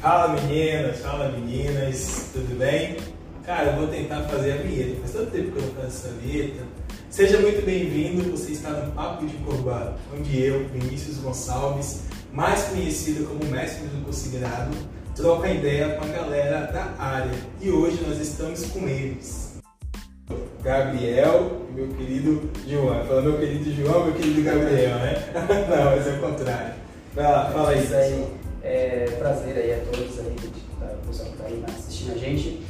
Fala meninas, fala meninas, tudo bem? Cara, eu vou tentar fazer a vinheta. Faz tanto tempo que eu não faço essa vinheta. Seja muito bem-vindo, você está no Papo de Corbá, onde eu, Vinícius Gonçalves, mais conhecido como mestre do considerado, troca ideia com a galera da área. E hoje nós estamos com eles. Gabriel e meu querido João. Falando meu querido João, meu querido Gabriel, né? Não, mas é o contrário. Vai lá, fala aí. Isso aí. Prazer aí a todos aí, tá, o pessoal que está aí assistindo a gente.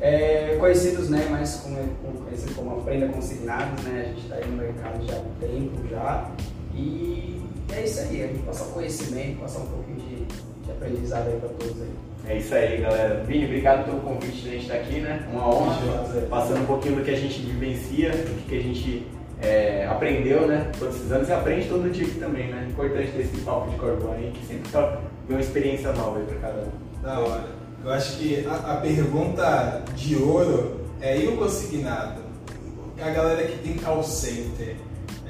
É, conhecidos, né, mais como, conhecido como Aprenda Consignados, né, a gente está aí no mercado já há um tempo já. E é isso aí, a gente passar conhecimento, passar um pouquinho de, de aprendizado aí para todos aí. É isso aí, galera. Vini, obrigado pelo convite de a gente estar aqui, né? Uma honra, passando um pouquinho do que a gente vivencia, do que a gente é, aprendeu, né? Todos esses anos e aprende todo dia aqui também, né? Importante ter esse papo de Corbão aí, que sempre tá uma experiência nova aí para cada um. Da hora. Eu acho que a, a pergunta de ouro é e o consignado? A galera que tem call center,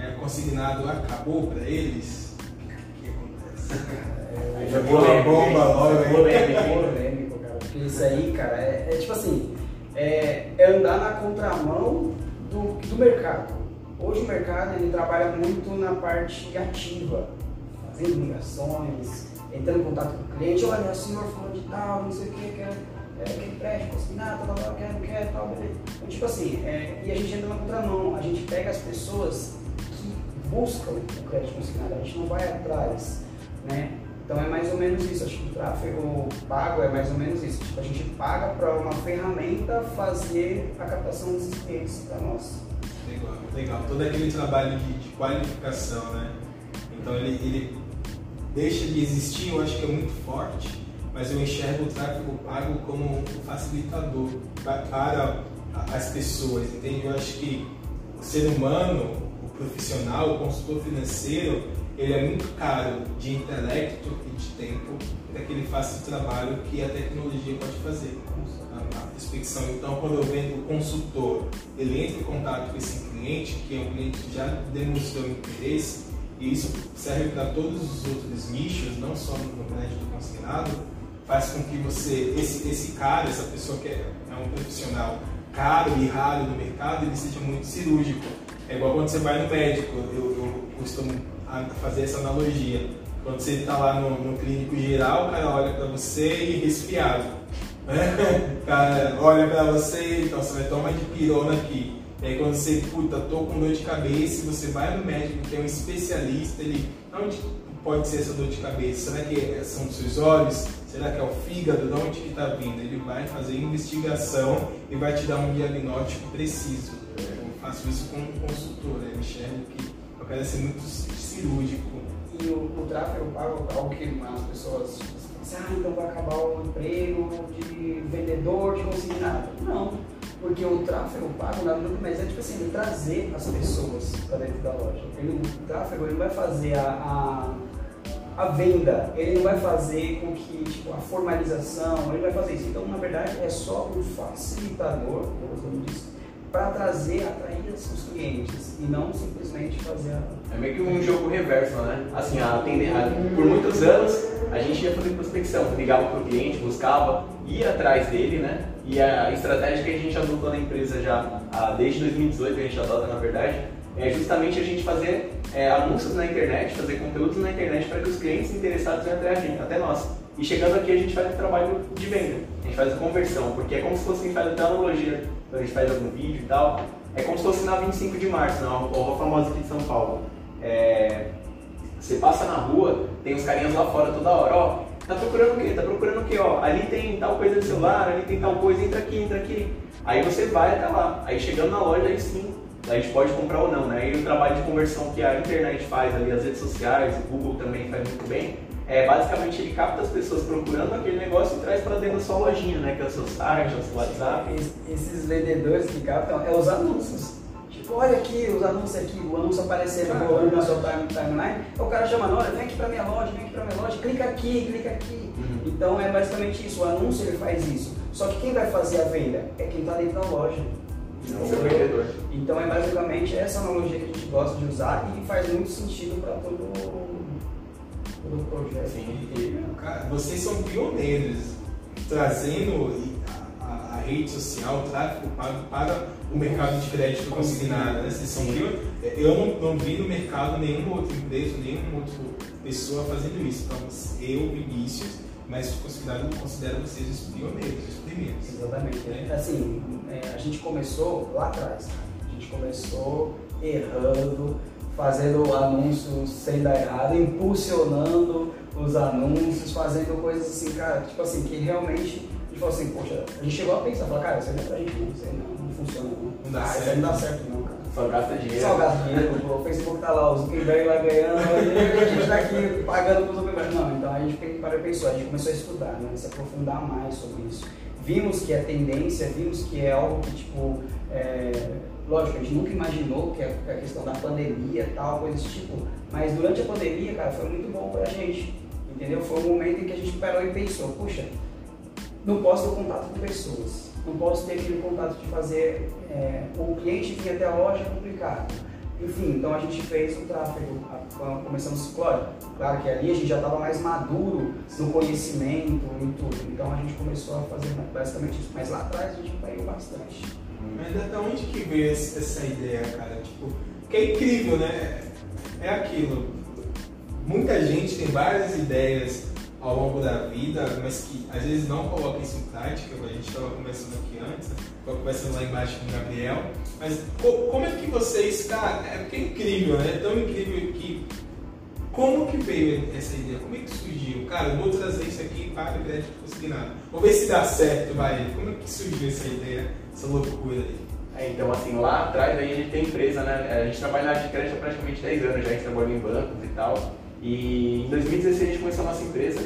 é, o consignado acabou para eles? O que, acontece? É, já uma bomba logo aí. Polêmico, cara. Porque isso aí, cara, é, é tipo assim, é, é andar na contramão do, do mercado. Hoje o mercado ele trabalha muito na parte ativa, fazendo ligações, entrando em contato com o cliente, olha, o senhor falou de tal, não sei o que, quer, é, consignado, tal, tal, quer, não quer, tal, beleza. Então, tipo assim, é, e a gente entra na contramão, a gente pega as pessoas que buscam o crédito consignado, a gente não vai atrás, né? Então é mais ou menos isso, acho que o tráfego pago é mais ou menos isso. Tipo, a gente paga para uma ferramenta fazer a captação desses clientes para nós. Legal. Todo aquele trabalho de, de qualificação, né? Então ele, ele deixa de existir, eu acho que é muito forte, mas eu enxergo o tráfego pago como um facilitador para as pessoas, entende? Eu acho que o ser humano, o profissional, o consultor financeiro, ele é muito caro de intelecto e de tempo para que ele faça o trabalho que a tecnologia pode fazer, a, prospecção. Então, quando eu vendo o consultor, ele entra em contato com esse cliente, que é um cliente que já demonstrou interesse, e isso serve para todos os outros nichos, não só no crédito consignado, faz com que você, esse, esse cara, essa pessoa que é, é um profissional caro e raro no mercado, ele seja muito cirúrgico. É igual quando você vai no médico, eu, eu costumo fazer essa analogia. Quando você está lá no, no, clínico geral, o cara olha para você e resfriado. Cara olha para você, então você vai tomar de pirona aqui. E aí quando você, puta, tô com dor de cabeça, você vai no médico que é um especialista, ele, onde pode ser essa dor de cabeça? Será que são os seus olhos? Será que é o fígado? De onde que está vindo? Ele vai fazer investigação e vai te dar um diagnóstico preciso. Eu faço isso com um consultor, né? eu enxergo que eu quero ser muito cirúrgico. E o, o tráfego pago é algo que as pessoas ah, então vai acabar o emprego de vendedor de consignado. Não, porque o tráfego pago nada mais é tipo assim, trazer as pessoas para dentro da loja. Ele, o tráfego ele não vai fazer a, a, a, venda, ele não vai fazer com que tipo, a formalização, ele vai fazer isso. Então, na verdade, é só um facilitador, como disso, para trazer, atrair os clientes e não simplesmente fazer a... É meio que um jogo reverso, né? Assim, a, a, por muitos anos a gente ia fazer prospecção, ligava para o cliente, buscava, ia atrás dele, né? E a estratégia que a gente adotou na empresa já desde 2018, que a gente adota na verdade, é justamente a gente fazer é, anúncios na internet, fazer conteúdos na internet para que os clientes interessados venham até a gente, até nós. E chegando aqui a gente faz o trabalho de venda, a gente faz a conversão, porque é como se fosse, faz até analogia, quando a gente faz algum vídeo e tal, é como se fosse na 25 de março, na rua famosa aqui de São Paulo. É, você passa na rua, tem os carinhas lá fora toda hora, ó, Tá procurando o quê? Tá procurando o quê? Ó, ali tem tal coisa de celular, ali tem tal coisa, entra aqui, entra aqui. Aí você vai até lá. Aí chegando na loja, aí sim, a gente pode comprar ou não, né? E o trabalho de conversão que a internet faz ali, as redes sociais, o Google também faz muito bem, é basicamente ele capta as pessoas procurando aquele negócio e traz para dentro da sua lojinha, né? Que é o seu site, o seu WhatsApp. Esses vendedores que captam é os anúncios olha aqui os anúncios aqui, o anúncio aparecendo ah, na sua timeline, o cara chamando, olha, vem aqui pra minha loja, vem aqui pra minha loja, clica aqui, clica aqui. Uhum. Então é basicamente isso, o anúncio ele faz isso. Só que quem vai fazer a venda é quem está dentro da loja. Então é basicamente essa analogia que a gente gosta de usar e faz muito sentido para todo todo o projeto. Sim, e, cara, vocês são pioneiros trazendo a, a, a, rede social, o tráfego pago para o mercado de crédito consignado. Né? Vocês são pioneiros. Eu não, não vi no mercado nenhuma outra empresa, nenhuma outra pessoa fazendo isso. Então, eu, Vinícius, mas considero, considero vocês os pioneiros, os. Exatamente. Né? Assim, é, a gente começou lá atrás. A gente começou errando, fazendo anúncios sem dar errado, impulsionando os anúncios, fazendo coisas assim, cara, tipo assim, que realmente a gente falou assim, poxa, a gente chegou a pensar, falou, cara, isso aí não é pra gente não, isso aí não, não funciona não. Não dá ah. Isso aí não dá certo não, cara. Só gasta dinheiro. Só gasta dinheiro, o Facebook tá lá, o Zuckerberg lá ganhando, e a gente tá aqui pagando pro Zuckerberg. Não, então a gente parou e pensou, a gente começou a estudar, né, se aprofundar mais sobre isso. Vimos que é tendência, vimos que é algo que, tipo, é, lógico, a gente nunca imaginou que a, questão da pandemia e tal, coisa desse tipo, mas durante a pandemia, cara, foi muito bom pra gente, entendeu? Foi um momento em que a gente parou e pensou, puxa, não posso ter contato com pessoas, não posso ter aquele contato de fazer é, o cliente vir até a loja é complicado. Enfim, então a gente fez o tráfego, começamos, claro, claro que ali a gente já estava mais maduro no conhecimento e tudo, então a gente começou a fazer basicamente isso, mas lá atrás a gente caiu bastante. Mas até onde que veio essa ideia, cara? Tipo, que é incrível, né? É aquilo. Muita gente tem várias ideias ao longo da vida, mas que às vezes não coloca isso em prática, a gente estava conversando aqui antes, estava conversando lá embaixo com o Gabriel, mas como é que vocês, cara, é porque é incrível, né? É tão incrível que como que veio essa ideia? Como é que surgiu? Cara, eu vou trazer isso aqui para o crédito consignado. Vou ver se dá certo, vai. Como é que surgiu essa ideia, essa loucura aí? É, então, assim, lá atrás aí a gente tem empresa, né? A gente trabalha na de crédito há praticamente 10 anos já, a gente trabalha em bancos e tal. E em 2016 a gente começou a nossa empresa,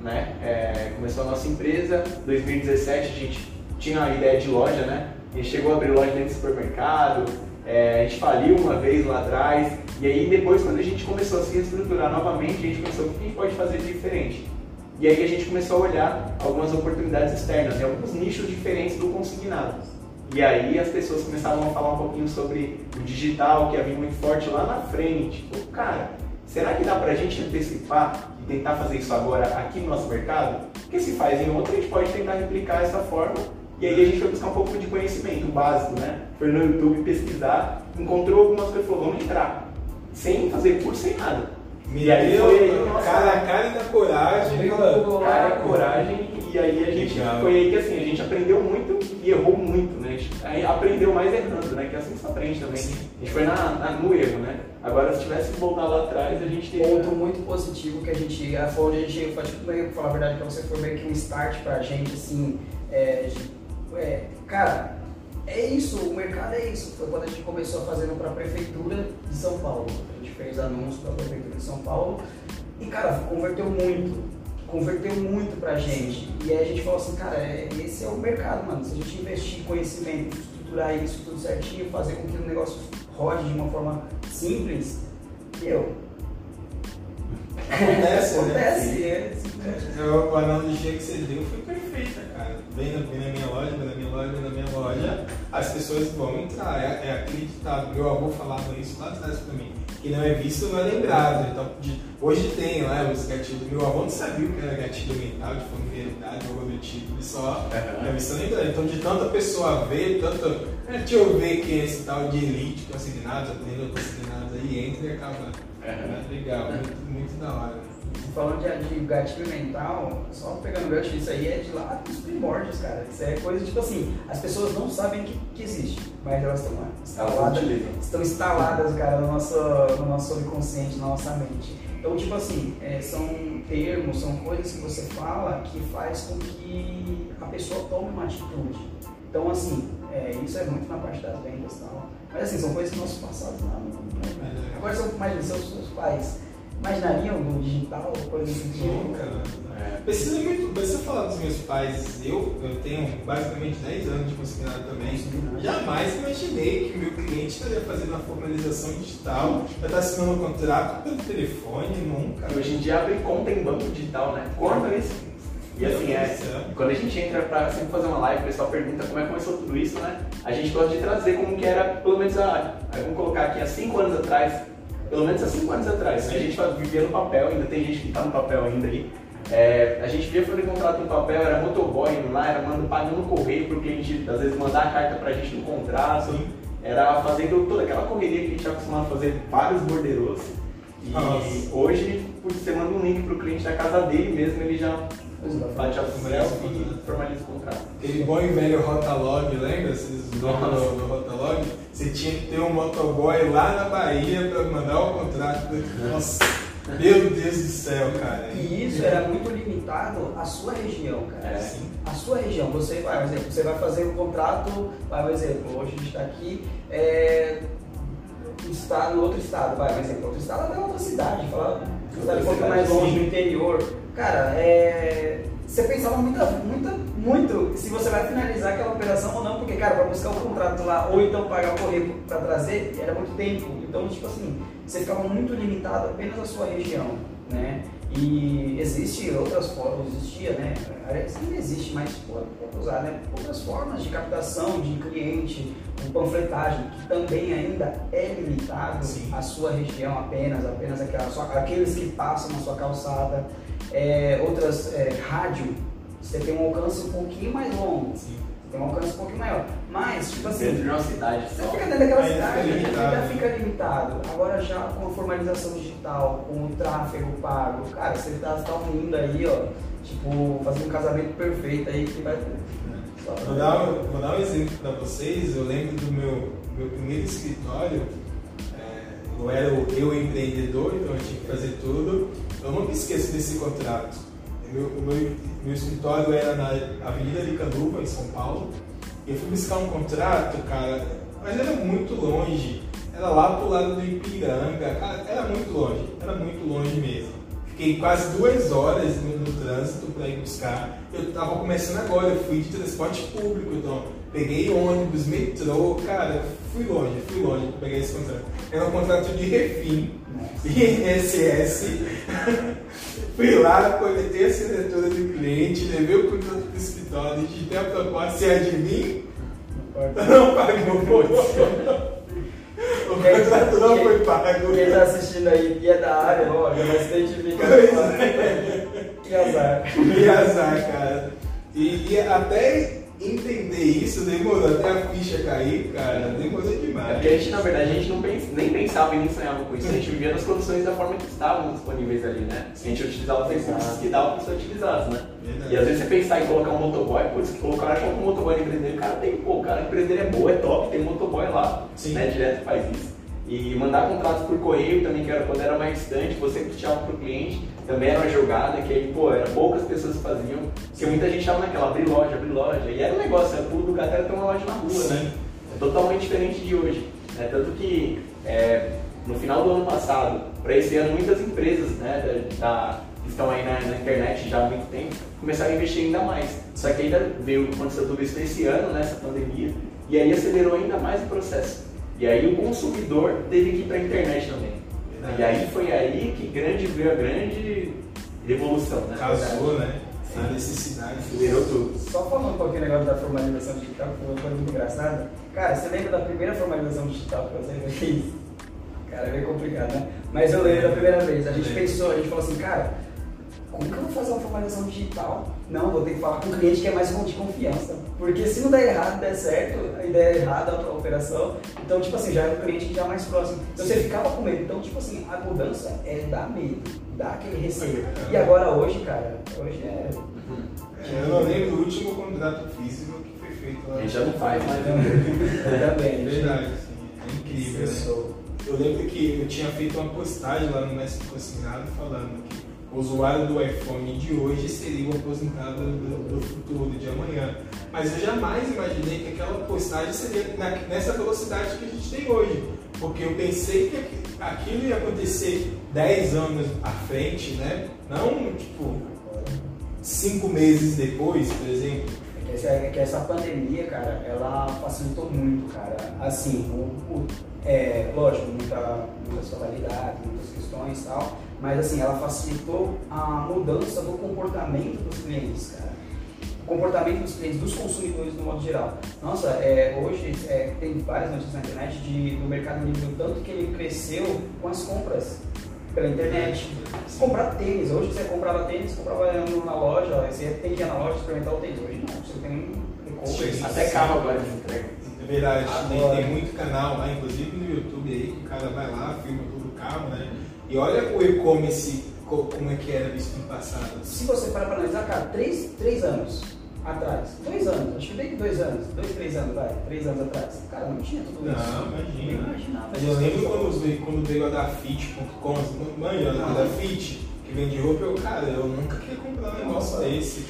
né? É, começou a nossa empresa, em 2017 a gente tinha a ideia de loja, né? A gente chegou a abrir loja dentro do supermercado, é, a gente faliu uma vez lá atrás, e aí depois quando a gente começou a se reestruturar novamente, a gente pensou o que a gente pode fazer de diferente. E aí a gente começou a olhar algumas oportunidades externas, em alguns nichos diferentes do consignado. E aí as pessoas começavam a falar um pouquinho sobre o digital, que havia muito forte lá na frente. Pô, cara, será que dá pra gente antecipar e tentar fazer isso agora aqui no nosso mercado? Porque se faz em outro, a gente pode tentar replicar essa forma. E aí a gente foi buscar um pouco de conhecimento básico, né? Foi no YouTube pesquisar, encontrou algumas coisas e falou, vamos entrar. Sem fazer curso, sem nada. e aí foi aí, nossa, cara a cara da coragem. Cara a coragem, e aí a gente. Legal. Foi aí que assim, a gente aprendeu muito e errou muito, né? A gente aí aprendeu mais errando, né? Que assim se aprende também. Sim. A gente foi na, na, no erro, né? Agora se tivesse que voltar lá atrás, a gente teria. Ponto muito positivo que a gente. Foi onde a gente. Foi tipo meio, pra falar a verdade, pra você foi meio que um start pra gente, assim. É, é, cara, é isso, o mercado é isso. Foi quando a gente começou fazendo para a Prefeitura de São Paulo. A gente fez anúncio para a Prefeitura de São Paulo e, cara, converteu muito. Converteu muito pra gente. E aí a gente falou assim, cara, é, esse é o mercado, mano. Se a gente investir em conhecimento, estruturar isso tudo certinho, fazer com que o negócio rode de uma forma simples, eu. Acontece, Acontece, né? é. A analogia que você deu foi perfeita, cara. Vem na, vem na minha loja, vem na minha loja, vem na minha loja, as pessoas vão entrar. É, é acreditado. Meu avô falava isso lá atrás pra mim. Que não é visto, não é lembrado. Então, de, hoje tem lá né, os gatilhos. Meu avô não sabia o que era gatilho mental, de familiaridade, algo do tipo. Ele só é visto lembrado. Então, de tanta pessoa ver, tanto. É, deixa eu ver quem é esse tal de elite consignados, aprendendo consignados aí, entra e acaba. Uhum. Legal, muito, muito da hora falando de, de gatilho mental, só pegando gancho, isso aí é de lá dos primórdios, cara. Isso é coisa tipo assim, as pessoas não sabem que, que existe, mas elas estão lá, instaladas, estão instaladas, cara, no nosso, no nosso subconsciente, na nossa mente. Então, tipo assim, é, são termos, são coisas que você fala que faz com que a pessoa tome uma atitude. Então, assim, é, isso é muito na parte das vendas e tal. Mas, assim, são coisas que nossos passados não. não, não. Agora, são, os seus pais imaginariam no digital, coisa assim? Nunca. É. Precisa muito. Você falar dos meus pais, eu, eu tenho basicamente 10 anos de consignado também. Jamais imaginei que o meu cliente estaria fazendo a formalização digital, já está assinando um contrato pelo telefone, nunca. Hoje em dia abre conta em banco digital, né? Corta isso. E assim, é, quando a gente entra para sempre fazer uma live, o pessoal pergunta como é que começou tudo isso, né? A gente gosta de trazer como que era, pelo menos, a, vamos colocar aqui, há 5 anos atrás, pelo menos há cinco anos atrás. A gente vivia no papel, ainda tem gente que está no papel ainda aí. É, a gente via fazer contrato no papel, era motoboy indo lá, era mandando, pagando correio para o cliente, às vezes mandar a carta para a gente no contrato, Sim. era fazendo toda aquela correria que a gente tinha acostumado a fazer vários borderos. E Nossa. hoje, por você manda um link para o cliente da casa dele mesmo, ele já bate a função e formaliza o contrato. Aquele bom e velho Rotalog, lembra? Vocês do, do Rotalog? Você tinha que ter um motoboy lá na Bahia para mandar o contrato. Nossa! Meu Deus do céu, cara. E isso era muito limitado à sua região, cara. É. Sim. A sua região. Você vai, por exemplo, você vai fazer um contrato, vai, por exemplo, hoje a gente está aqui, é, estado, outro estado, vai, por exemplo, outro estado é outra cidade, fala, um pouco mais longe do interior. Cara, é, você pensava muita, muita, muito se você vai finalizar aquela operação ou não, porque, cara, para buscar o contrato lá ou então pagar o correio para trazer, era muito tempo. Então, tipo assim, você ficava muito limitado apenas à sua região, né? E existe outras formas, existia, né? Ainda existe, mas pode usar, né? Outras formas de captação de cliente, um panfletagem, que também ainda é limitado Sim. à sua região apenas, apenas aquela, só, aqueles que passam na sua calçada. É, outras, é, rádio, você tem um alcance um pouquinho mais longo. Sim tem um alcance um pouquinho maior. Mas, tipo assim. Dentro de uma cidade Você fica dentro daquela cidade, ainda fica limitado. Agora já com a formalização digital, com o tráfego pago, cara, você tá, tá unindo aí, ó, tipo, fazendo um casamento perfeito aí que vai. Vou dar, vou dar um exemplo para vocês. Eu lembro do meu, meu primeiro escritório. É, eu era o eu empreendedor, então eu tinha que fazer tudo. Eu não me esqueço desse contrato. Meu, o meu, meu escritório era na Avenida de Canduva, em São Paulo. E eu fui buscar um contrato, cara, mas era muito longe. Era lá pro lado do Ipiranga, cara, era muito longe, era muito longe mesmo. Fiquei quase duas horas no, no trânsito para ir buscar. Eu tava começando agora, eu fui de transporte público, então peguei ônibus, metrô, cara, fui longe, fui longe para pegar esse contrato. Era um contrato de refim, INSS. Fui lá, coletei a assinatura do cliente, levei o contrato para o escritório, digitei a proposta, você adivinha? Não pagou o contrato não foi pago. Quem está assistindo aí e é da área, ó, já vai se identificar. Que azar. Que azar, cara. E, e até entender isso demorou até a ficha cair, cara, demorou demais. É porque a gente, na verdade, a gente não pens, nem pensava e nem sonhava com isso, a gente vivia nas condições da forma que estavam disponíveis ali, né? A gente utilizava os recursos que davam para ser utilizados, né? Verdade. E às vezes você pensar em colocar um motoboy, putz, colocar achou um motoboy na empresa dele, cara tem, pô, o cara, a empresa dele é boa, é top, tem motoboy lá, Sim. né? Direto faz isso. E mandar contratos por correio também, que era quando era mais distante, você puxava para o cliente, também era uma jogada que aí, pô, era poucas pessoas que faziam, porque muita gente estava naquela, abrir loja, abrir loja, e era um negócio, era gato era ter uma loja na rua, né? Sim. né? É totalmente diferente de hoje. Né? Tanto que é, no final do ano passado, para esse ano, muitas empresas né, da, da, que estão aí na, na, internet já há muito tempo começaram a investir ainda mais. Só que ainda veio, aconteceu tudo isso nesse ano, nessa né, pandemia, e aí acelerou ainda mais o processo. E aí o consumidor teve que ir para a internet também. E aí foi aí que grande veio a grande revolução, né? Casou, né? A necessidade. Virou tudo. Só falando um pouquinho negócio da formalização digital, que foi uma coisa muito engraçada. Cara, você lembra da primeira formalização digital que você fez? Cara, é bem complicado, né? Mas eu lembro da primeira vez. A gente pensou, a gente falou assim, cara, como que eu vou fazer uma formalização digital? Não, vou ter que falar com um cliente que é mais de confiança. Porque se não der errado, der certo, a ideia é errada a operação. Então, tipo assim, já é um cliente que já é mais próximo. Então você ficava com medo. Então, tipo assim, a mudança é dar medo, dá aquele receio. E agora hoje, cara, hoje é. é eu não lembro do último contrato físico que foi feito lá. A gente já não faz mais. Ainda bem. Verdade, sim. É incrível. Né? Eu lembro que eu tinha feito uma postagem lá no Mestre Consignado falando que o usuário do iPhone de hoje seria o aposentado do, do, futuro, de amanhã. Mas eu jamais imaginei que aquela postagem seria na, nessa velocidade que a gente tem hoje. Porque eu pensei que aquilo ia acontecer 10 anos à frente, né? Não, tipo, 5 meses depois, por exemplo. É que essa, é que essa pandemia, cara, ela facilitou muito, cara. Assim, o, o é, lógico, muita, muitas muitas questões e tal mas assim, ela facilitou a mudança do comportamento dos clientes, cara. comportamento dos clientes, dos consumidores no modo geral. Nossa, é, hoje é, tem várias notícias na internet de, do mercado livre, tanto que ele cresceu com as compras pela internet. Comprar tênis, hoje você comprava tênis, comprava na loja, você tem que ir na loja experimentar o tênis. Hoje não, você tem compra. Até carro agora de entrega. É verdade, tem, tem, muito canal lá, inclusive no YouTube aí, que o cara vai lá, filma todo o carro, né? E olha o e-commerce como é que era visto no passado. Se você parar para analisar, cara, três, três anos atrás, dois anos, acho que bem que dois anos, dois, três anos, vai, três anos atrás, cara, não tinha tudo isso. Não, imagina. Eu imaginava. Eu lembro quando veio, quando veio a Dafit.com, mãe, a Dafit, que vende roupa, eu, cara, eu nunca queria comprar um negócio desse.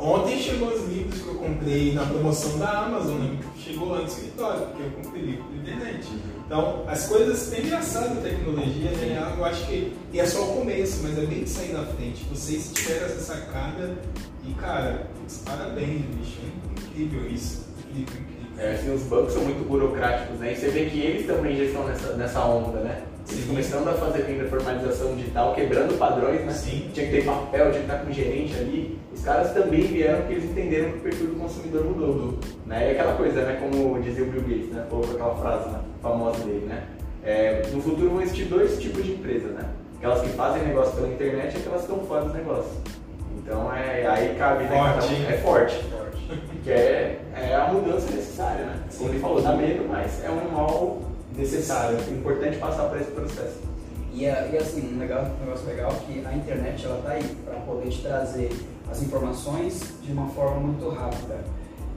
Ontem chegou os livros que eu comprei na promoção da Amazon, né? chegou lá no escritório, porque eu comprei livro pela internet. Então, as coisas, é engraçado a tecnologia, né? Eu acho que, e é só o começo, mas é bem de sair na frente. Vocês tiveram essa sacada e, cara, parabéns, bicho, é incrível isso. Incrível, incrível. É, assim, os bancos são muito burocráticos, né? E você vê que eles também já estão nessa, nessa onda, né? Eles começando a fazer venda formalização digital, quebrando padrões, né? Sim. Tinha que ter papel, tinha que estar com gerente ali. Os caras também vieram porque eles entenderam que o perfil do consumidor mudou. Né? E aquela coisa, né? Como dizia o Bill Gates, né? Falou aquela frase né? famosa dele, né? É, no futuro vão existir dois tipos de empresas, né? Aquelas que fazem negócio pela internet e aquelas que estão fora dos negócios. Então é, aí cabe, né? Forte. é forte. que é, é a mudança necessária, né? Como ele falou, dá medo, mas é um mal necessário, é importante passar por esse processo. E, e assim, um, legal, um negócio legal é que a internet ela tá aí para poder te trazer as informações de uma forma muito rápida.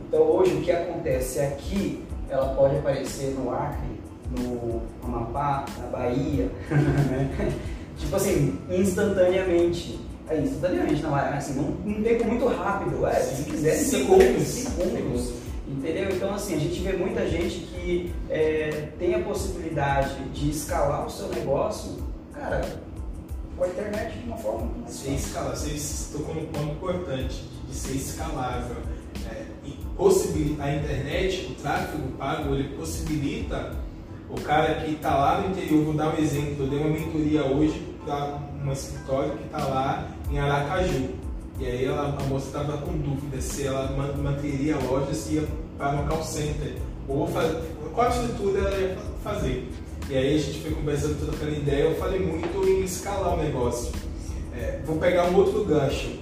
Então hoje o que acontece aqui, ela pode aparecer no Acre, no Amapá, na Bahia, né? tipo assim, instantaneamente. É instantaneamente, não é assim, num, num tempo muito rápido, é, se quiser, segundos. segundos. Entendeu? Então, assim, a gente vê muita gente que é, tem a possibilidade de escalar o seu negócio, cara, com a internet de uma forma muito mais Ser escalar, você tocou num ponto importante de ser escalável. É, e a internet, o tráfego pago, ele possibilita o cara que está lá no interior, vou dar um exemplo, eu dei uma mentoria hoje para um escritório que está lá em Aracaju. E aí ela, a moça estava com dúvida se ela manteria a loja, se ia para um call center, ou fazer, qual estrutura ela ia fazer. E aí a gente foi conversando, trocando ideia, eu falei muito em escalar o negócio. É, vou pegar um outro gancho.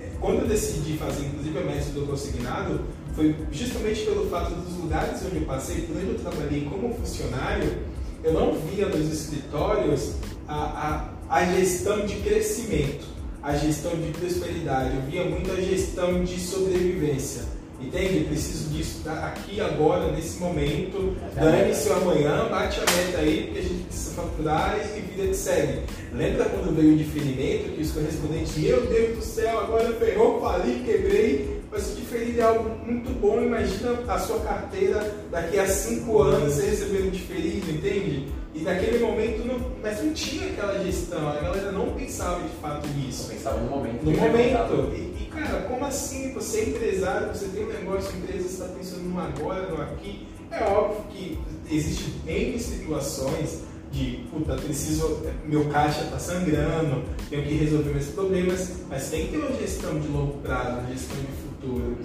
É, quando eu decidi fazer, inclusive, a método consignado, foi justamente pelo fato dos lugares onde eu passei, por onde eu trabalhei como funcionário, eu não via nos escritórios a, a, a gestão de crescimento, a gestão de prosperidade, eu via muito a gestão de sobrevivência. Entende? Preciso disso aqui, agora, nesse momento. Dane-se amanhã, bate a meta aí, porque a gente precisa faturar e vida de segue. Lembra quando veio o diferimento, que os correspondentes, meu Deus do céu, agora ferrou, fali, quebrei. Mas o diferido é algo muito bom. Imagina a sua carteira daqui a cinco anos você recebendo diferido, entende? E naquele momento, não, mas não tinha aquela gestão, a galera não pensava de fato nisso. Pensava no momento. No momento. E, e, cara, como assim? Você é empresário, você tem um negócio, empresa, você está pensando no agora, no aqui. É óbvio que existem N situações de, puta, preciso, meu caixa está sangrando, tenho que resolver meus problemas, mas tem que ter uma gestão de longo prazo, uma gestão de futuro.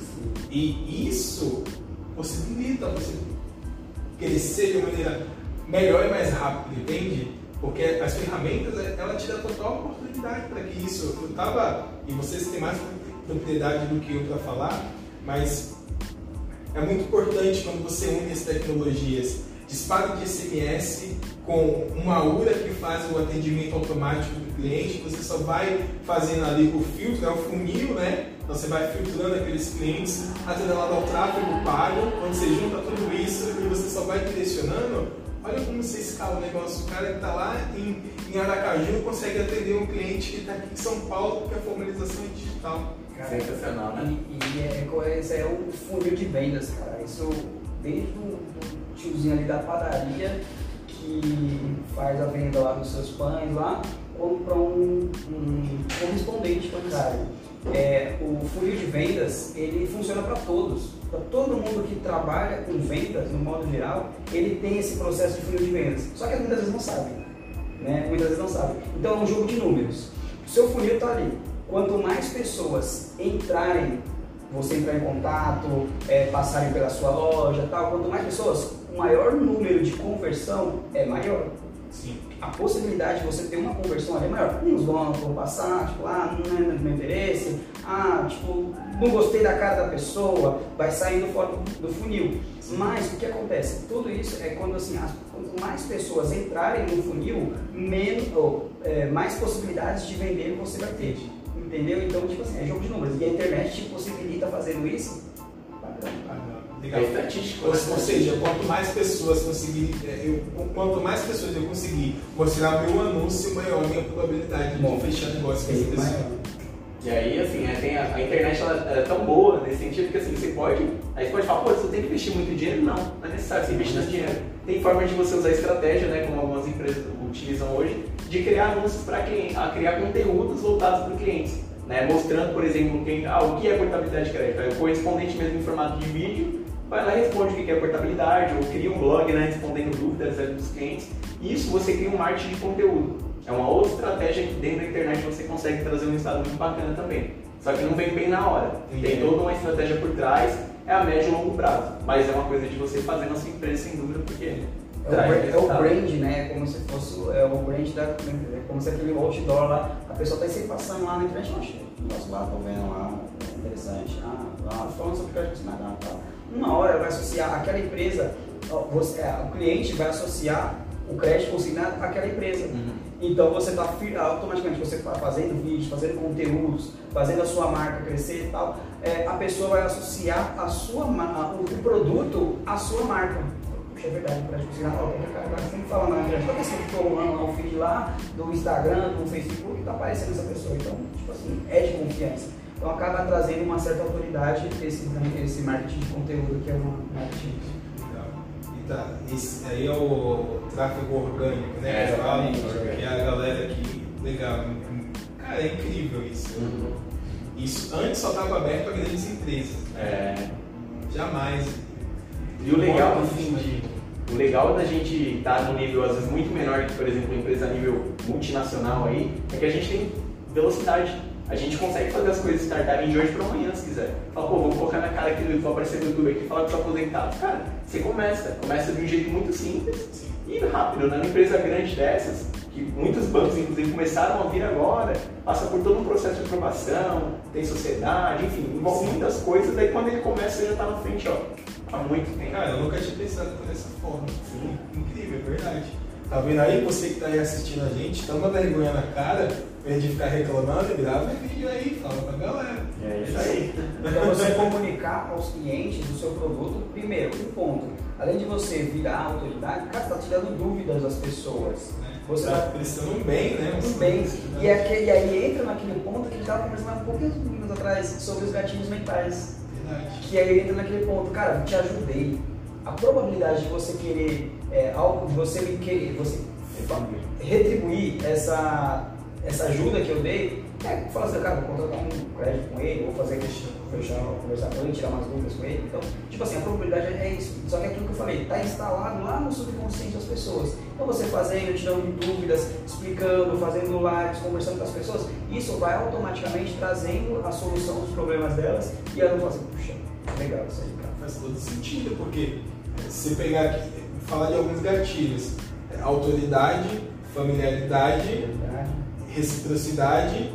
E isso possibilita você crescer de maneira melhor e mais rápido, entende? Porque as ferramentas, ela te dá total oportunidade para que isso. Eu tava, e vocês têm mais propriedade do que eu para falar, mas é muito importante quando você une as tecnologias. Disparo de SMS com uma URA que faz o atendimento automático do cliente, você só vai fazendo ali o filtro, é o funil, né? Então você vai filtrando aqueles clientes, atrelado ao tráfego pago, quando você junta tudo isso e você só vai direcionando, Olha como você escala o negócio. O cara que está lá em, em Aracaju consegue atender um cliente que está aqui em São Paulo porque a formalização é digital. Cara, Sensacional, né? E, e é, esse é o funil de vendas, cara. Isso desde o tiozinho ali da padaria que faz a venda lá dos seus pães lá, ou para um, um correspondente bancário. É, o funil de vendas ele funciona para todos. Para todo mundo que trabalha com vendas, no modo geral, ele tem esse processo de funil de vendas. Só que muitas vezes não sabe. Né? Muitas vezes não sabe. Então é um jogo de números. O seu funil está ali. Quanto mais pessoas entrarem você entrar em contato, é, passarem pela sua loja tal. Quanto mais pessoas, o maior número de conversão é maior. Sim. A possibilidade de você ter uma conversão ali é maior. Uns vão, vão passar, tipo, ah, não é do meu interesse, ah, tipo, não gostei da cara da pessoa, vai saindo fora do funil. Mas o que acontece? Tudo isso é quando assim, as, quanto mais pessoas entrarem no funil, menos, ou, é, mais possibilidades de vender você vai ter. Entendeu? Então, tipo assim, é jogo de números. E a internet te possibilita fazendo isso. Legal. É estatístico. Ou, ou seja, quanto mais pessoas conseguir, é, eu, quanto mais pessoas eu conseguir mostrar meu anúncio, maior a minha probabilidade Bom, de fechar negócio com essa pessoa. E aí, assim, é, a, a internet ela, é tão boa nesse sentido que assim, você pode. Aí você pode falar, pô, você tem que investir muito dinheiro? Não, não é necessário você investir nesse dinheiro. Tem forma de você usar estratégia, né, como algumas empresas utilizam hoje, de criar anúncios para clientes, a criar conteúdos voltados para clientes. Né, mostrando, por exemplo, quem, ah, o que é portabilidade de crédito. Aí o correspondente mesmo em formato de vídeo vai lá e responde o que é portabilidade, ou cria um blog né, respondendo dúvidas dos clientes. Isso você cria um marketing de conteúdo. É uma outra estratégia que dentro da internet você consegue trazer um resultado muito bacana também. Só que não vem bem na hora. Tem toda uma estratégia por trás, é a médio e longo prazo. Mas é uma coisa de você fazer na sua empresa sem dúvida, porque é o, brand, é o brand, né? Como se fosse é o brand da. É como se aquele outdoor lá, a pessoa está sempre passando lá na internet, achei. Negócio lá, tô vendo lá, é interessante. Ah, lá, falando sobre o que a gente tal uma hora vai associar aquela empresa, você, é, o cliente vai associar o crédito consignado àquela empresa. Uhum. Então você está automaticamente você está fazendo vídeos, fazendo conteúdos, fazendo a sua marca crescer e tal, é, a pessoa vai associar a sua, a, o produto à sua marca. Puxa, é verdade, o crédito consignado, ó, o sempre falando na internet, toda vez que eu estou rolando o feed lá, do Instagram, do Facebook, está aparecendo essa pessoa. Então, tipo assim, é de confiança. Então acaba trazendo uma certa autoridade esse, esse marketing de conteúdo que é uma marketing. Tá, esse aí é o tráfego orgânico, né? É, exatamente. Que é a galera que. Legal. Cara, é incrível isso. Uhum. Isso antes só estava aberto para grandes empresas. É. Jamais. E o legal, assim, de, o legal da gente estar tá no nível às vezes muito menor que, por exemplo, uma empresa a nível multinacional aí, é que a gente tem velocidade a gente consegue fazer as coisas startarem de hoje para amanhã, se quiser. Fala, pô, vou colocar na cara aqui, vou aparecer no YouTube aqui e falar que sou aposentado. Cara, você começa. Começa de um jeito muito simples e rápido. Né? Uma empresa grande dessas, que muitos bancos, inclusive, começaram a vir agora, passa por todo um processo de aprovação, tem sociedade, enfim, envolve muitas coisas. Daí quando ele começa, você já está na frente, ó, há muito tempo. Cara, eu nunca tinha pensado dessa forma. Sim. Incrível, é verdade. Tá vendo aí? Você que está aí assistindo a gente, toma vergonha na cara, em de ficar reclamando, grava vídeo aí, fala pra galera. É isso aí. Então você comunicar aos clientes o seu produto, primeiro, um ponto. Além de você virar autoridade, cara, está tirando dúvidas das pessoas. É. Você está prestando um bem, né? Um bem. E, aquele, e aí entra naquele ponto que a gente estava conversando há poucos minutos atrás sobre os gatilhos mentais. Verdade. Que aí entra naquele ponto, cara, te ajudei. A probabilidade de você querer é, algo de você me querer, você retribuir essa, essa ajuda que eu dei, é falar assim, cara, vou contratar um crédito com ele, vou fazer fechar, conversar com ele, tirar umas dúvidas com ele. Então, tipo assim, a probabilidade é isso. Só que é aquilo que eu falei, está instalado lá no subconsciente das pessoas. Então você fazendo, tirando dúvidas, explicando, fazendo lives, conversando com as pessoas, isso vai automaticamente trazendo a solução dos problemas delas e elas vão assim, puxa, legal isso aí, cara. Faz todo sentido, porque se pegar aqui, falar de alguns gatilhos. Autoridade, familiaridade, reciprocidade,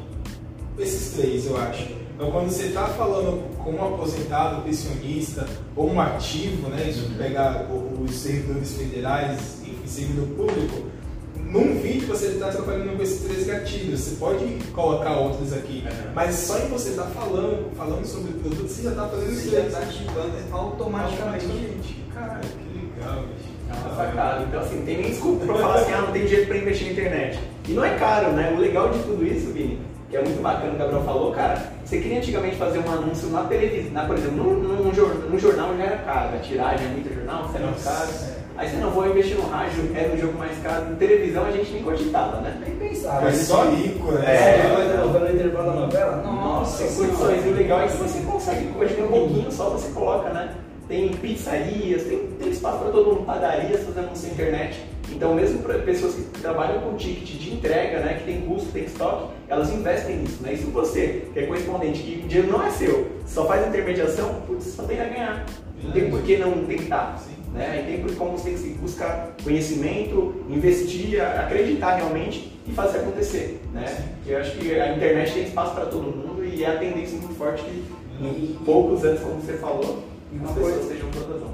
esses três eu acho. Então quando você está falando com um aposentado, pensionista ou um ativo, né, isso pegar os servidores federais, enfim, servidor público, num vídeo você está trabalhando com esses três gatilhos. Você pode colocar outros aqui, é. mas só em você estar tá falando, falando sobre o produto, você já está fazendo isso. Você já está ativando automaticamente. automaticamente. Cara, que legal, bicho. É uma sacada. Então, assim, não tem nem desculpa pra falar assim, ah, não tem dinheiro pra investir na internet. E não é caro, né? O legal de tudo isso, Vini, que é muito bacana, o Gabriel falou, cara, você queria antigamente fazer um anúncio na televisão, na, por exemplo, num, num, jornal, num jornal já era caro, a tiragem é muito jornal, você era caro. É. Aí você não vou investir no rádio, era um jogo mais caro. Na televisão a gente nem cogitava, né? Nem pensava. É só rico, né? É, é, novela, intervalo da novela? Nossa, Nossa condições. E o legal é que você consegue, hoje um pouquinho só você coloca, né? Tem pizzarias, tem, tem espaço para todo mundo, padarias fazendo na internet. Então, mesmo para pessoas que trabalham com ticket de entrega, né, que tem custo, tem estoque, elas investem nisso. Né? E se você, que é correspondente, que o dinheiro não é seu, só faz intermediação, putz, só tem a ganhar. Não tem por que não tentar. Né? E tem por como você tem que buscar conhecimento, investir, acreditar realmente e fazer acontecer. Né? Porque eu acho que a internet tem espaço para todo mundo e é a tendência muito forte que em poucos anos, como você falou, E uma, coisa,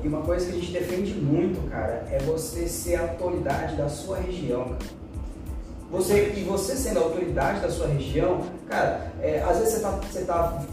e uma coisa que a gente defende muito, cara, é você ser a autoridade da sua região. Você, e você sendo a autoridade da sua região, cara, é, às vezes você tá, você tá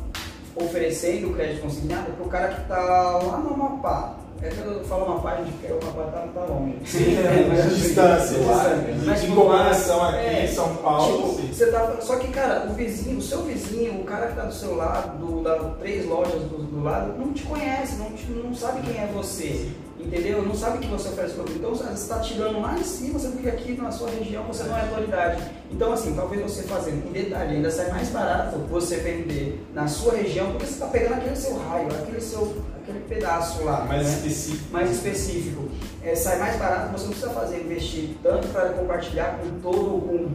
oferecendo crédito consignado para o cara que tá lá no Amapá. É que eu falo Amapá, a gente quer o Amapá tá, longe. Sim, é, mas a distância, Distância. Mas, tipo, em comparação aqui é, em São Paulo, Tipo, você tá, só que, cara, o vizinho, o seu vizinho, o cara que tá do seu lado, do, da três lojas do, do lado, não te conhece, não, te- não sabe quem é você. Entendeu? Não sabe que você oferece produto. Então você está tirando lá em cima, você porque aqui na sua região você não é autoridade. Então, assim, talvez você fazendo, em detalhe, ainda sai mais barato você vender na sua região, porque você está pegando aquele seu raio, aquele seu aquele pedaço lá. mais né? específico. mais específico. É, sai mais barato, você não precisa fazer, investir tanto para compartilhar com todo, com,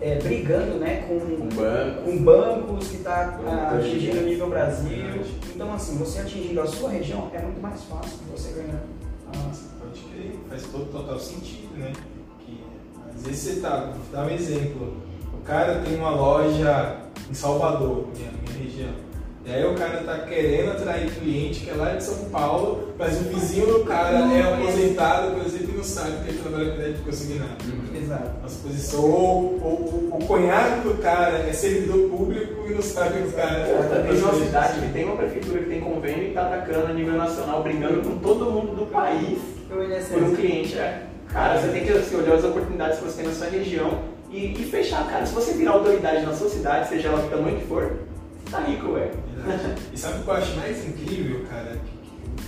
é, brigando né, com, Com banco. com bancos que está Com atingindo o nível Brasil. Então, assim, você atingindo a sua região é muito mais fácil você ganhar. Ah, Pode crer, faz todo total sentido, né? Que às vezes você tá, vou dar um exemplo, o cara tem uma loja em Salvador, minha, minha região. E aí o cara tá querendo atrair cliente que é lá de São Paulo, mas o vizinho do cara é aposentado, por exemplo, não sabe que ele trabalha com crédito consignado. Exato. Uma suposição. Ou, ou- o cunhado do cara é servidor público e não sabe que o cara Tem uma cidade que tem uma prefeitura que tem convênio e está atacando a nível nacional, brigando com todo mundo do país Eu ia por um cliente. É. Cara, você tem que assim, olhar as oportunidades que você tem na sua região e, e fechar, cara. Se você virar autoridade na sua cidade, seja ela do tamanho que for, você tá rico, velho. Verdade. E sabe o que eu acho mais incrível, cara?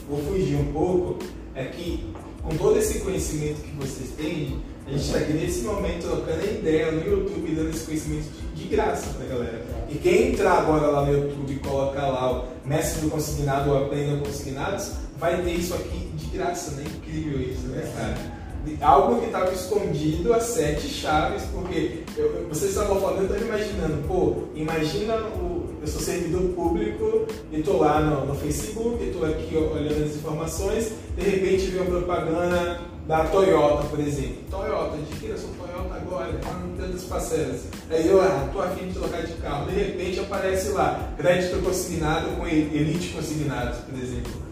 Vou fugir um pouco. É que com todo esse conhecimento que vocês têm, a gente está aqui nesse momento trocando ideia no YouTube, dando esse conhecimento de, graça pra galera. E quem entrar agora lá no YouTube e colocar lá o Mestre do Consignado ou Aprenda Consignados, vai ter isso aqui de graça, né? Incrível isso, né, cara? Algo que estava escondido a sete chaves, porque eu- vocês estavam falando, eu estava imaginando, pô, imagina o, eu sou servidor público e tô lá no, no Facebook, estou aqui olhando as informações, de repente vem uma propaganda da Toyota, por exemplo. Toyota, adquira sua Toyota agora, tá no tantas parcelas. Aí eu, ah, tô afim de trocar de carro, de repente aparece lá, crédito consignado com Elite Consignados, por exemplo.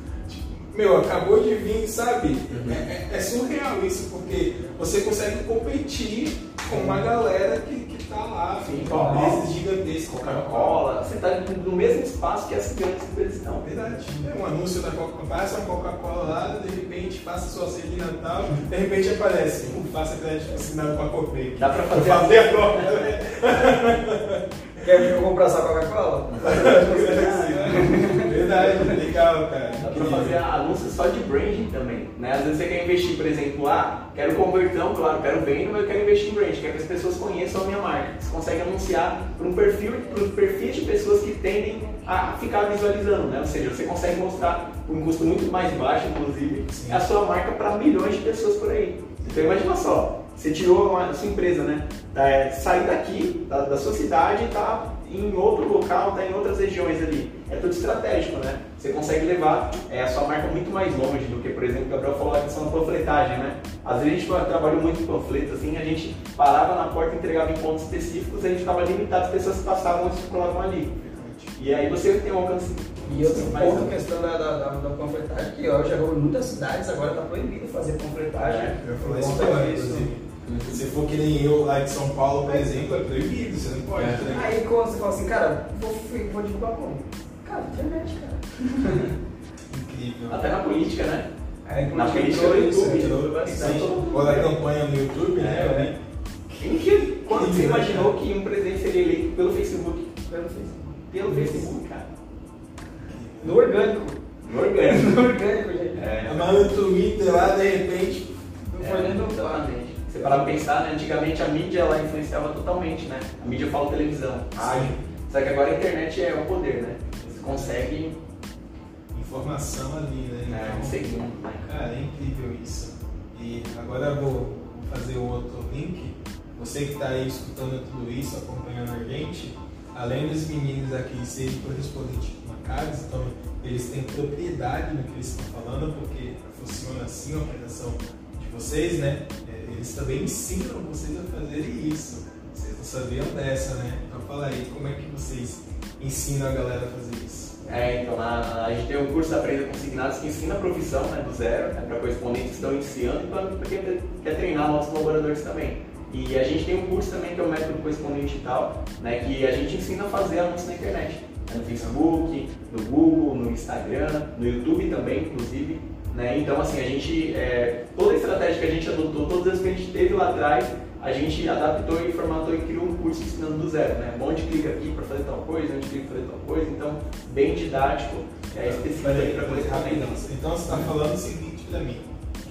Meu, acabou de vir, sabe? É, é- é surreal isso, porque você consegue competir com uma galera que, que tá lá, com empresas gigantescas. Coca-Cola, você tá no mesmo espaço que as grandes empresas estão. Verdade. É um anúncio da Coca-Cola, passa uma Coca-Cola lá, de repente faça sua ceia de Natal, de repente aparece, um, faça crédito assinado com a Copay. Dá pra fazer fazer agora, né? Quer que eu comprar essa Coca-Cola? Verdade, legal, cara. Dá pra fazer anúncio só de branding também, né? Às vezes você quer investir, por exemplo, ah, quero convertão, claro, quero venda, mas eu quero investir em branding, quero que as pessoas conheçam a minha marca. Você consegue anunciar para um perfil, para um perfil de pessoas que tendem a ficar visualizando, né? Ou seja, você consegue mostrar por um custo muito mais baixo, inclusive, Sim. a sua marca para milhões de pessoas por aí. Então imagina só, você tirou a sua empresa, né? Da, sair daqui, da, da sua cidade e tá em outro local, tá em outras regiões ali. É tudo estratégico, né? Você consegue levar é, a sua marca muito mais longe do que, por exemplo, o Gabriel falou a questão da panfletagem, né? Às vezes a gente trabalhou muito com panfletos, assim, a gente parava na porta, entregava em pontos específicos, a gente estava limitado às pessoas que passavam e circulavam ali. E aí você tem um alcance E outro mais ponto, amplo. questão da, da, da, panfletagem, que hoje em muitas cidades agora está proibido fazer panfletagem. É, Eu falar por isso Se for que nem eu lá de São Paulo, por exemplo, é proibido, você não pode. É. né? Aí quando você fala assim, cara, vou, vou divulgar como? Cara, internet, cara. Incrível. Até na política, né? Aí Na política entrou do isso, YouTube. Entrou bastante. Ou da campanha no YouTube, né? É, né? Quem que, quando você imaginou que um presidente seria eleito pelo Facebook? pelo Facebook. Pelo Facebook, cara. No orgânico. No orgânico. No orgânico, gente. É. Mas no Twitter lá, de repente, Não foi nem no. Você parar pra pensar, né? Antigamente a mídia ela influenciava totalmente, né? A mídia eu falo televisão, rádio. Só que agora a internet é o poder, né? Você consegue informação ali, né? um Então, segundo, né? Cara, é incrível isso. E agora eu vou fazer o outro link. Você que está aí escutando tudo isso, acompanhando a gente, além dos meninos aqui serem correspondentes bancários, então eles têm propriedade no que eles estão falando, porque funciona assim a operação de vocês, né? Eles também ensinam vocês a fazerem isso. Vocês não sabiam dessa, né? Então fala aí, como é que vocês ensinam a galera a fazer isso? É, então a, a gente tem um curso da Aprenda Consignados que ensina a profissão né, do zero, né, para correspondentes que estão iniciando e para quem quer treinar novos colaboradores também. E a gente tem um curso também que é o método correspondente digital, né, que a gente ensina a fazer anúncios na internet. Né, no Facebook, no Google, no Instagram, no YouTube também, inclusive. Né? Então, assim, a gente, é, toda a estratégia que a gente adotou, todas as que a gente teve lá atrás, a gente adaptou e formatou e criou um curso ensinando do zero, né? Onde clica aqui para fazer tal coisa, onde clica para fazer tal coisa, então bem didático, é específico para coisa rapidão. Então você está falando o seguinte para mim,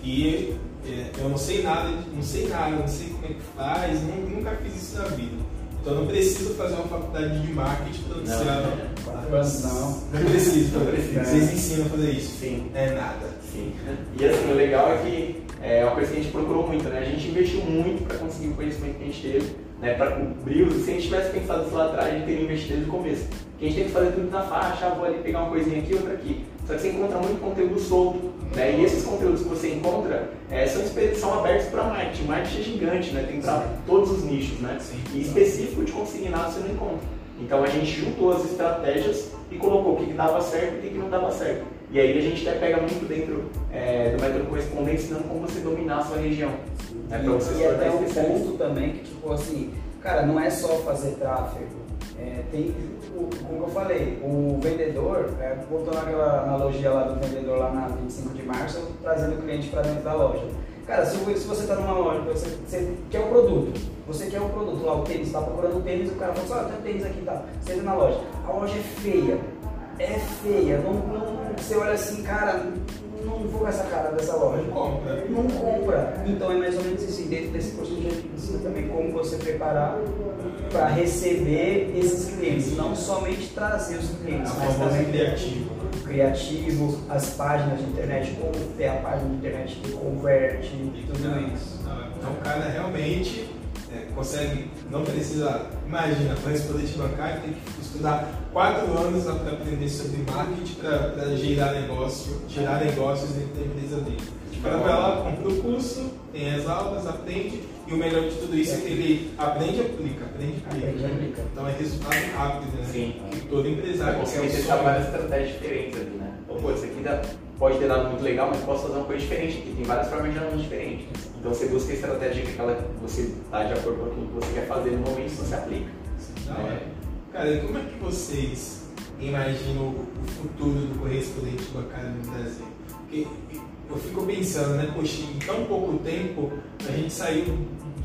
que é, eu não sei nada, não sei nada, não sei como é que faz, nunca fiz isso na vida. Então eu não preciso fazer uma faculdade de marketing para anunciar. Não, não. Não preciso, não preciso. Vocês ensinam a fazer isso? Sim. É nada. Sim. E assim, o legal é que é uma coisa que a gente procurou muito, né? A gente investiu muito para conseguir o conhecimento que a gente teve, né? Para cobrir os. Se a gente tivesse pensado isso lá atrás, a gente teria investido desde o começo. Porque a gente tem que fazer tudo na faixa, ah, vou ali pegar uma coisinha aqui, outra aqui. Só que você encontra muito conteúdo solto, né? E esses conteúdos que você encontra é, são, são abertos para marketing. Marketing é gigante, né? Tem para todos os nichos, né? Sim. E específico de consignado você não encontra. Então a gente juntou as estratégias e colocou o que, que dava certo e o que, que não dava certo. E aí a gente até pega muito dentro é, do método correspondente, ensinando como você dominar a sua região. Né, pra você e, e até um ponto também que, tipo assim, cara, não é só fazer tráfego. É, tem, o, como eu falei, o vendedor, é, voltando àquela analogia lá do vendedor lá na 25 de março, trazendo o cliente para dentro da loja. Cara, se, se você está numa loja, você, você, quer o produto, você quer o produto lá, o tênis, está procurando o tênis, o cara fala assim, ah, tem tênis aqui e tá. Você entra na loja, a loja é feia, é feia, não, não, você olha assim, cara, não vou com essa cara dessa loja. Não compra. Não compra. Então é mais ou menos assim, dentro desse curso a gente ensina também como você preparar para receber esses clientes, não somente trazer os clientes, mas também criativo criativo, as páginas de internet, como ter a página de internet que converte e tudo isso. Então o cara realmente é, consegue, não precisa, imagina, correspondente bancário tem que estudar quatro anos para aprender sobre marketing para gerar negócio, gerar negócios dentro da empresa dele. O cara vai lá, compra o curso, tem as aulas, aprende e o melhor de tudo isso é que ele aprende e aplica, aprende e aplica. Então é resultado rápido, né? Sim. Que todo empresário consegue testar várias estratégias diferentes ali, né? Ou, pô, isso aqui dá, pode ter dado muito legal, mas posso fazer uma coisa diferente aqui. Tem várias formas de anúncio diferentes. Então você busca a estratégia que aquela, você está de acordo com aquilo que você quer fazer no momento e você aplica. Né? Cara, e como é que vocês imaginam o futuro do correspondente bancário no Brasil? Porque eu fico pensando, né, poxa, em tão pouco tempo a gente saiu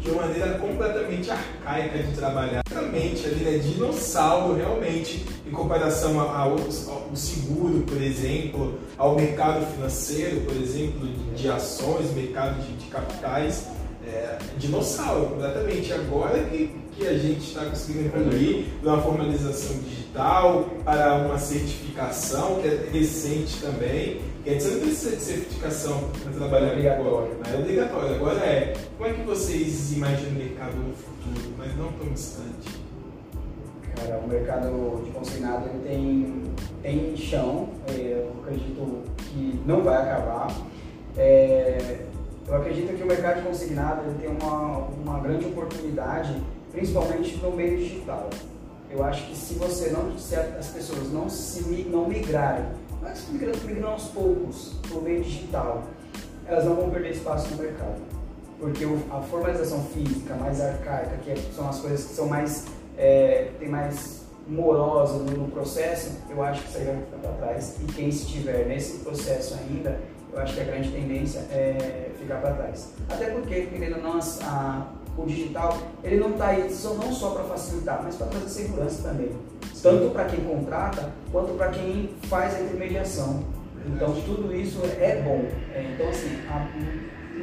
de uma maneira completamente arcaica de trabalhar. Realmente, ali, né, dinossauro, realmente, em comparação ao, ao seguro, por exemplo, ao mercado financeiro, por exemplo, de, de ações, mercado de, de capitais, é, dinossauro, completamente. Agora que, que a gente está conseguindo evoluir uma formalização digital para uma certificação, que é recente também, que antes não precisa de certificação para trabalhar obrigatório. Né? É obrigatório. Agora é. Como é que vocês imaginam o mercado no futuro, mas não tão distante? Cara, o mercado de consignado ele tem, tem chão, é, eu acredito que não vai acabar. É, eu acredito que o mercado de consignado ele tem uma, uma grande oportunidade, principalmente no meio digital. Eu acho que se você não, se as pessoas não se não migrarem mas migrando, migrando aos poucos para o meio digital, elas não vão perder espaço no mercado. Porque a formalização física mais arcaica, que é, são as coisas que são mais, é, tem mais morosa no, no, processo, eu acho que isso aí vai ficar para trás. E quem estiver nesse processo ainda, eu acho que a grande tendência é ficar para trás. Até porque, querendo ou não, a, o digital, ele não está aí só, não só para facilitar, mas para trazer segurança também tanto para quem contrata quanto para quem faz a intermediação. Então tudo isso é bom. É, então assim, a,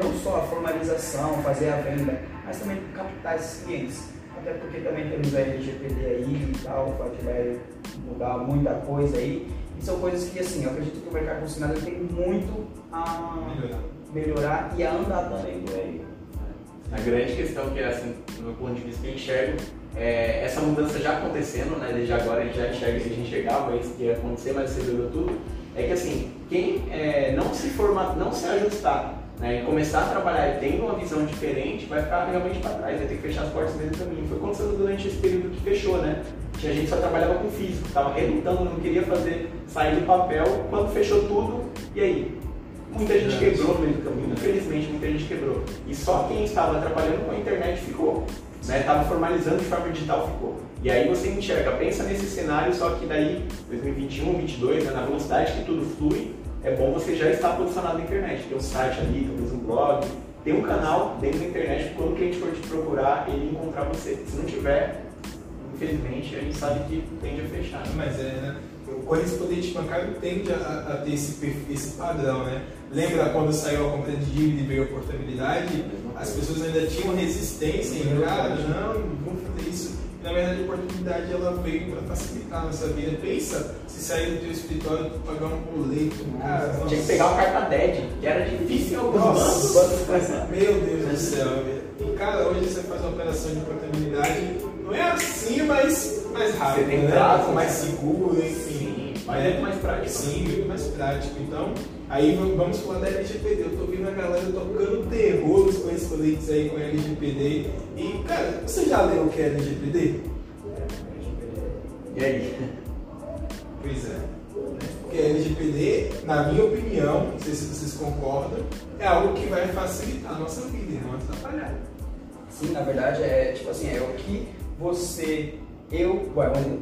não só a formalização, fazer a venda, mas também captar esses clientes. Até porque também temos a LGPD aí e tal, que vai mudar muita coisa aí. E são coisas que assim, eu acredito que o mercado consignado tem muito a melhorar, melhorar e a andar também por aí. A grande questão que, assim, do meu ponto de vista, que eu enxergo é essa mudança já acontecendo, né? Desde agora a gente já enxerga que a gente enxergava isso que ia acontecer, mas você viu tudo. É que assim, quem é, não se formar, não se ajustar né, e começar a trabalhar e tendo uma visão diferente, vai ficar realmente para trás, vai ter que fechar as portas do caminho. Foi acontecendo durante esse período que fechou, né? Tinha gente que só trabalhava com físico, estava relutando, não queria fazer, sair do papel, quando fechou tudo, e aí? Muita gente quebrou no meio do caminho, infelizmente muita gente quebrou. E só quem estava trabalhando com a internet ficou, né? formalizando de forma digital ficou. E aí você enxerga, pensa nesse cenário, só que daí 2021, 2022, né, na velocidade que tudo flui, é bom você já estar posicionado na internet. Tem um site ali, talvez um blog, tem um canal dentro da internet, quando o cliente for te procurar, ele encontrar você. Se não tiver, infelizmente, a gente sabe que tende a fechar. Mas é, né? O correspondente bancário tende a, a ter esse, esse padrão, né? Lembra quando saiu a compra de dívida e veio a portabilidade? As pessoas ainda tinham resistência em, cara, não, vamos fazer isso. E, na verdade, a oportunidade ela veio para facilitar a nossa vida. Pensa se sair do teu escritório para pagar um boleto. Cara, Tinha que pegar o carta DED, que era difícil em alguns bancos. Meu Deus do céu. E, cara, hoje você faz uma operação de portabilidade, não é assim, mas mais rápido, você tem né? prazo, mais seguro, enfim. Mas é mais prático. Sim, muito mais prático. Então, aí vamos falar da LGPD. Eu tô vendo a galera tocando terror nos correspondentes aí com a LGPD. E, cara, você já leu o que é LGPD? E aí? Pois é. Porque a LGPD, na minha opinião, não sei se vocês concordam, é algo que vai facilitar a nossa vida e não atrapalhar. Sim, na verdade, é tipo assim, é o que você eu,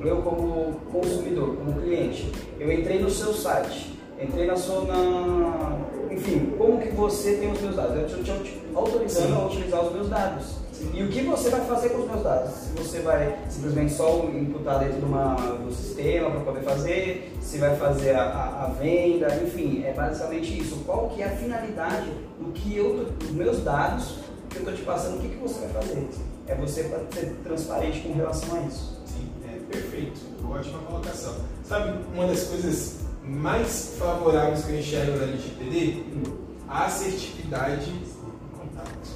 eu como consumidor, como cliente, eu entrei no seu site, entrei na sua, na, enfim, como que você tem os meus dados? Eu estou te autorizando Sim. a utilizar os meus dados. Sim. E o que você vai fazer com os meus dados? Se você vai simplesmente só imputar dentro de uma, do sistema para poder fazer, se vai fazer a, a, a, venda, enfim, é basicamente isso. Qual que é a finalidade do que eu, dos meus dados que eu estou te passando, o que, que você vai fazer? É você ser transparente com relação a isso. Perfeito, ótima colocação. Sabe uma das coisas mais favoráveis que eu enxergo na LGPD? A assertividade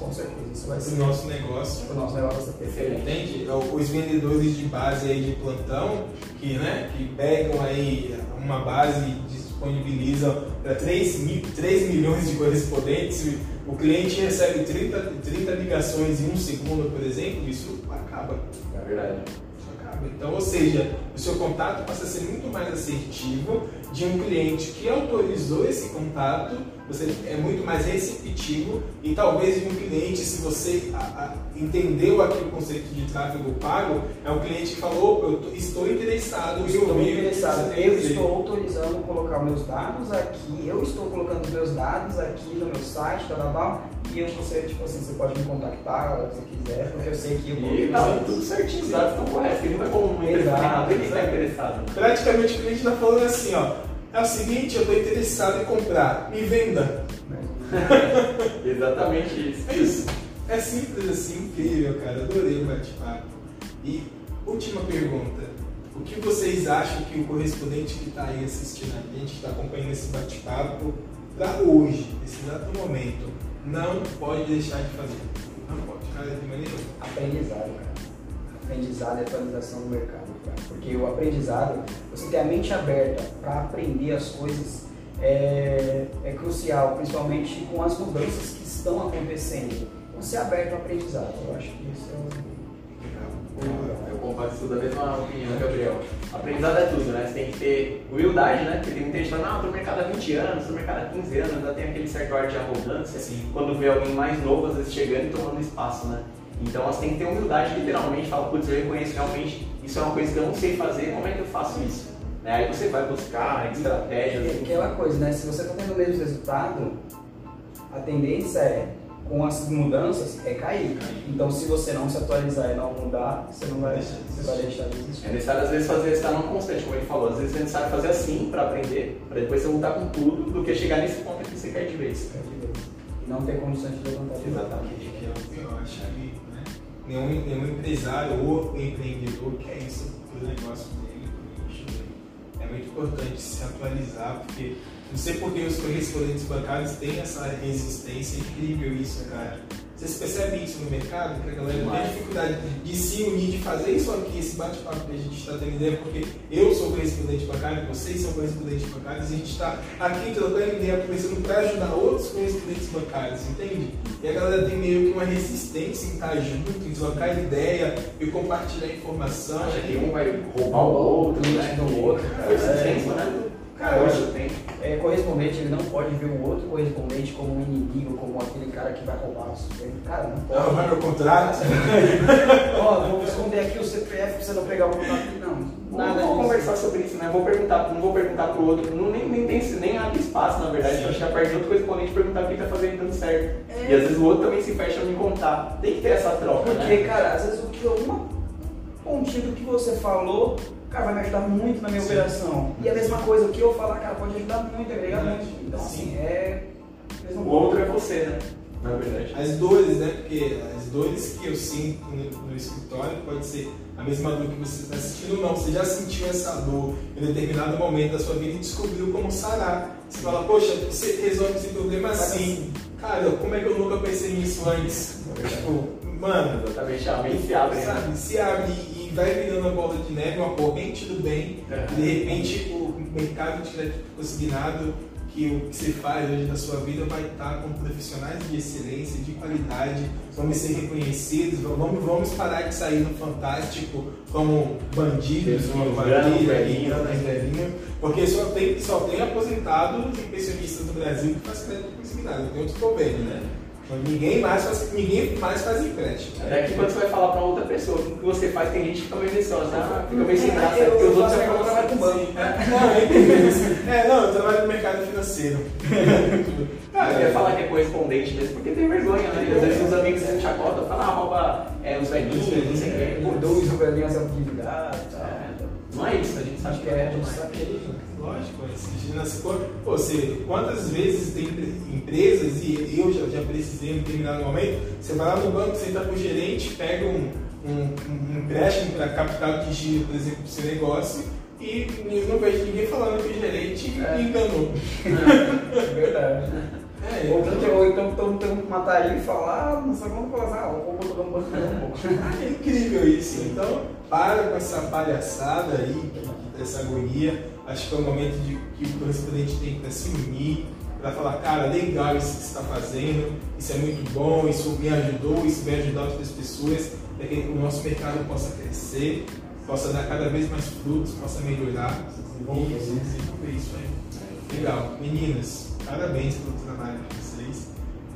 com certeza, isso vai ser o nosso negócio. O nosso negócio é perfeito. Entende? É os vendedores de base aí de plantão, que, né, que pegam aí uma base e disponibilizam para 3, mil, 3 milhões de correspondentes, o cliente recebe 30, 30 ligações em um segundo, por exemplo, isso acaba. É verdade. Então, ou seja, o seu contato passa a ser muito mais assertivo de um cliente que autorizou esse contato, você é muito mais receptivo e talvez um cliente, se você a, a, entendeu aqui o conceito de tráfego pago, é um cliente que falou, eu tô, estou interessado estou ouvir, interessado. Eu estou autorizando colocar meus dados aqui, eu estou colocando os meus dados aqui no meu site, tal, tal, tal e eu você, tipo assim, você pode me contactar que você quiser, porque eu sei que eu vou. E tá tudo certinho, os dados estão corretos, ele não é como um ele está interessado. Praticamente o cliente está falando assim, ó. É o seguinte, eu estou interessado em comprar, me venda. Exatamente isso. É isso. É simples assim, incrível, cara. Adorei o bate-papo. E última pergunta. O que vocês acham que o correspondente que está aí assistindo a gente, que está acompanhando esse bate-papo, para hoje, nesse exato momento, não pode deixar de fazer. Não pode, cara, de maneira Aprendizado, cara. Aprendizado e atualização do mercado. Porque o aprendizado, você ter a mente aberta para aprender as coisas é, é, crucial, principalmente com as mudanças que estão acontecendo. Você é aberto ao aprendizado, eu acho que isso é o eu compartilho da mesma opinião, Gabriel. Aprendizado é tudo, né? Você tem que ter humildade, né? Porque tem muita gente falando, não, eu tô no mercado há 20 anos, tô no mercado há 15 anos, ainda tem aquele certo ar de arrogância, assim, quando vê alguém mais novo, às vezes chegando e tomando espaço, né? Então você tem que ter humildade, literalmente, fala, putz, eu reconheço realmente, isso é uma coisa que eu não sei fazer, como é que eu faço isso? Né? Aí você vai buscar estratégias. É aquela coisa, né? Se você está tendo o mesmo resultado, a tendência é com as mudanças é cair. Então, se você não se atualizar e não mudar, você não vai, você vai deixar de existir. É necessário, às vezes, fazer estar não constante, como ele falou. Às vezes é necessário fazer assim para aprender, para depois você voltar com tudo, do que chegar nesse ponto que você cai de vez. Cai de vez. E não ter condições de levantar Exatamente. Nenhum, nenhum empresário ou empreendedor quer isso para o negócio dele, É muito importante se atualizar, porque não sei porque os correspondentes bancários têm essa resistência, incrível isso, cara. Vocês percebem isso no mercado? Que a galera tem dificuldade de se unir, de fazer isso aqui, esse bate-papo que a gente está tendo ideia, porque eu sou correspondente bancário, vocês são correspondentes bancários, e a gente está aqui trocando ideia, conversando para ajudar outros correspondentes bancários, entende? E a galera tem meio que uma resistência em estar junto, em trocar ideia e compartilhar informação. Acha que um vai roubar o outro, né? do outro. Foi esse tempo, né? Cara, eu acho que é, correspondente ele não pode ver o outro correspondente como um inimigo, como aquele cara que vai roubar o seu Cara, não pode. Não, vai meu contrato. Ó, vou esconder aqui o CPF pra você não pegar o contrato. Não, nada. Não vou conversar sobre isso, né? Vou perguntar, não vou perguntar pro outro, não, nem, nem, tem, nem abre espaço, na verdade, pra chegar perto de outro correspondente e perguntar o que tá fazendo dando certo. É. E às vezes o outro também se fecha a me contar. Tem que ter essa troca, Porque, né? cara, às vezes o que uma pontinha do que você falou cara, vai me ajudar muito na minha Sim. operação. E a mesma coisa, o que eu falar, cara, pode ajudar muito, agregar muito. Então, assim, é. O outro é você, né? Na verdade. As dores, né? Porque as dores que eu sinto no, no escritório pode ser a mesma dor que você está sentindo ou não. Você já sentiu essa dor em determinado momento da sua vida e descobriu como sarar. Você fala, poxa, você resolve esse problema assim. Cara, como é que eu nunca pensei nisso antes? Tipo, mano. Exatamente, a mente se abre. Né? Sabe, se abre e vai virando uma bola de neve, uma corrente do bem. É. E de repente o mercado de crédito consignado que o que você faz hoje na sua vida vai estar com profissionais de excelência, de qualidade, vamos ser reconhecidos, vamos, vamos parar de sair no Fantástico como bandidos, como quadrilha, velhinho, porque só tem, só tem aposentados e pensionistas no Brasil que faz crédito consignado, tem outros problemas, né? Ninguém mais faz, ninguém mais faz empréstimo. É que quando você vai falar para outra pessoa o que você faz, tem gente que fica meio receosa, né? Fica meio sem graça, porque os outros já trabalham com banco. Não, é, não, eu trabalho no mercado financeiro. Ah, eu ia falar que é correspondente mesmo, porque tem vergonha, né? Às vezes os amigos se chacota, falam, ah, rouba é, os velhinhos, não sei o quê. Por dois, o velhinho é atividade e tal. Não é isso, a gente sabe que é, a gente sabe que é Lógico, se você, quantas vezes tem empresas, e eu já, já precisei em determinado momento, você vai lá no banco, senta com o gerente, pega um, um, um empréstimo para capital de giro, por exemplo, do seu negócio, e não vejo ninguém falando que o gerente é. enganou. É, verdade. É, ou, então, ou então tendo que matar ele e falar, ah, não sei como falar, ah, o robô tá banco um pouco. É incrível isso. Então, para com essa palhaçada aí, essa agonia acho que é o momento de que o correspondente tem que se unir para falar, cara, legal isso que você está fazendo, isso é muito bom, isso me ajudou, isso vai ajudar outras pessoas, para que o nosso mercado possa crescer, possa dar cada vez mais frutos, possa melhorar e desenvolver isso aí. Legal. Meninas, parabéns pelo trabalho de vocês.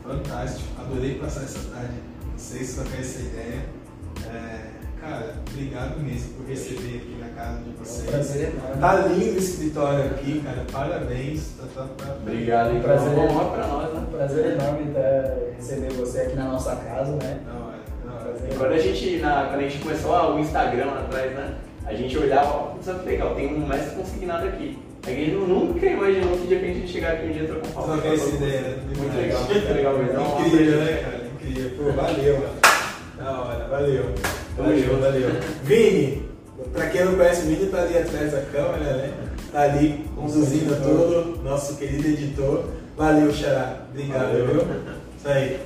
Fantástico. Adorei passar essa tarde com vocês, trocar essa ideia. É Cara, obrigado mesmo por receber aqui na casa de vocês. É um prazer enorme. Tá lindo o escritório aqui, cara. Parabéns. Tá, tá, tá. Obrigado, hein? Prazer é honra pra nós, né? Prazer enorme receber você aqui na nossa casa, né? Não, é. Não, é. Quando a gente, na, quando a gente começou o Instagram lá atrás, né? A gente olhava, putz, que legal, tem um mestre consignado aqui. A gente nunca imaginou que de repente a gente chegar aqui um dia trocar um papo. Trocar essa ideia, né? Muito legal, muito legal mesmo. Incrível, né, cara? Incrível. Pô, valeu, mano. Da hora, valeu. Valeu, valeu. Vini, pra quem não conhece o Vini, tá ali atrás da câmera, né? Tá ali conduzindo tudo, nosso querido editor. Valeu, Xará. Obrigado, valeu. viu? Isso aí.